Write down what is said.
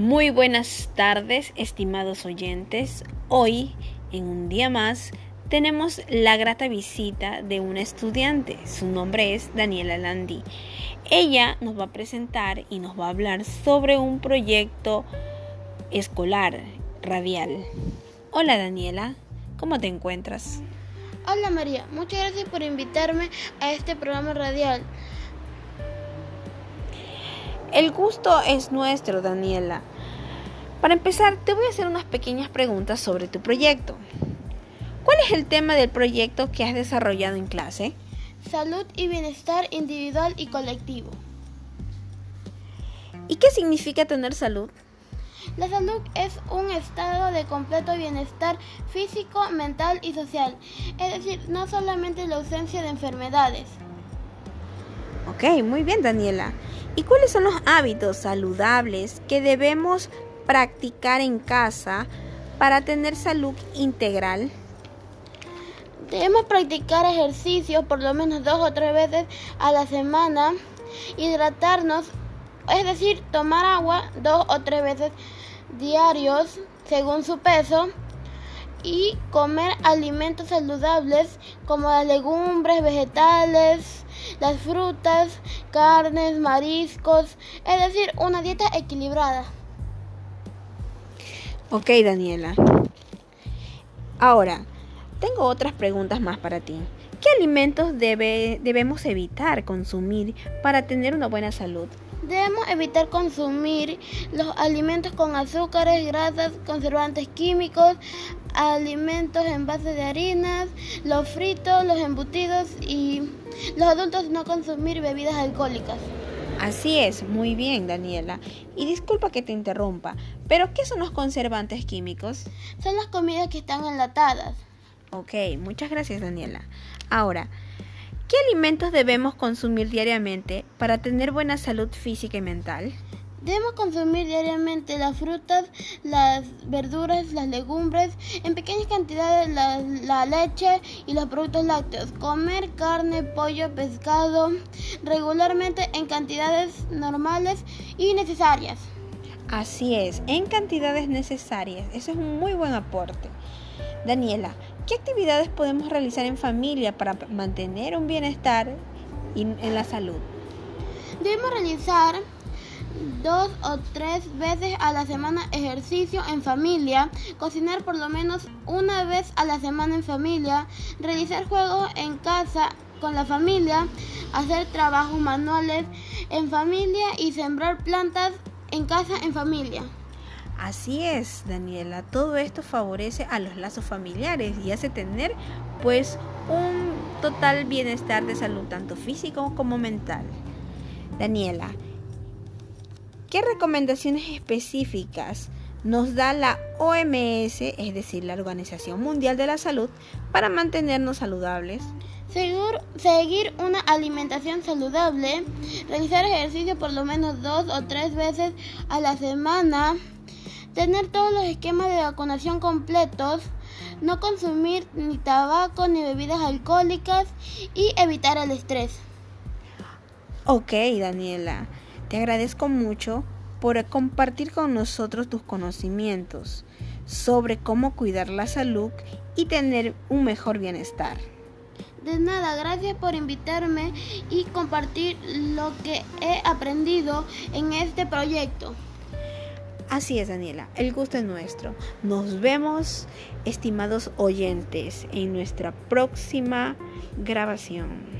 Muy buenas tardes, estimados oyentes. Hoy, en un día más, tenemos la grata visita de una estudiante. Su nombre es Daniela Landi. Ella nos va a presentar y nos va a hablar sobre un proyecto escolar radial. Hola Daniela, ¿cómo te encuentras? Hola María, muchas gracias por invitarme a este programa radial. El gusto es nuestro, Daniela. Para empezar, te voy a hacer unas pequeñas preguntas sobre tu proyecto. ¿Cuál es el tema del proyecto que has desarrollado en clase? Salud y bienestar individual y colectivo. ¿Y qué significa tener salud? La salud es un estado de completo bienestar físico, mental y social, es decir, no solamente la ausencia de enfermedades. Ok, muy bien Daniela. ¿Y cuáles son los hábitos saludables que debemos practicar en casa para tener salud integral? Debemos practicar ejercicio por lo menos dos o tres veces a la semana, hidratarnos, es decir, tomar agua dos o tres veces diarios según su peso y comer alimentos saludables como las legumbres, vegetales, las frutas, carnes, mariscos, es decir, una dieta equilibrada. Ok, Daniela. Ahora, tengo otras preguntas más para ti. ¿Qué alimentos debe, debemos evitar consumir para tener una buena salud? Debemos evitar consumir los alimentos con azúcares, grasas, conservantes químicos, alimentos en base de harinas, los fritos, los embutidos y los adultos no consumir bebidas alcohólicas. Así es, muy bien Daniela. Y disculpa que te interrumpa, pero ¿qué son los conservantes químicos? Son las comidas que están enlatadas. Ok, muchas gracias Daniela. Ahora, ¿qué alimentos debemos consumir diariamente para tener buena salud física y mental? Debemos consumir diariamente las frutas, las verduras, las legumbres, en pequeñas cantidades la, leche y los productos lácteos. Comer carne, pollo, pescado regularmente en cantidades normales y necesarias. Así es, en cantidades necesarias. Eso es un muy buen aporte. Daniela, ¿qué actividades podemos realizar en familia para mantener un bienestar en la salud? Debemos realizar dos o tres veces a la semana ejercicio en familia, cocinar por lo menos una vez a la semana en familia, realizar juegos en casa con la familia, hacer trabajos manuales en familia y sembrar plantas en casa en familia. Así es, Daniela, todo esto favorece a los lazos familiares y hace tener pues un total bienestar de salud tanto físico como mental. Daniela, ¿Qué recomendaciones específicas nos da la OMS, es decir, la Organización Mundial de la Salud, para mantenernos saludables? seguir una alimentación saludable, realizar ejercicio por lo menos dos o tres veces a la semana, tener todos los esquemas de vacunación completos, no consumir ni tabaco ni bebidas alcohólicas y evitar el estrés. Ok, Daniela. Te agradezco mucho por compartir con nosotros tus conocimientos sobre cómo cuidar la salud y tener un mejor bienestar. De nada, gracias por invitarme y compartir lo que he aprendido en este proyecto. Así es, Daniela, el gusto es nuestro. Nos vemos, estimados oyentes, en nuestra próxima grabación.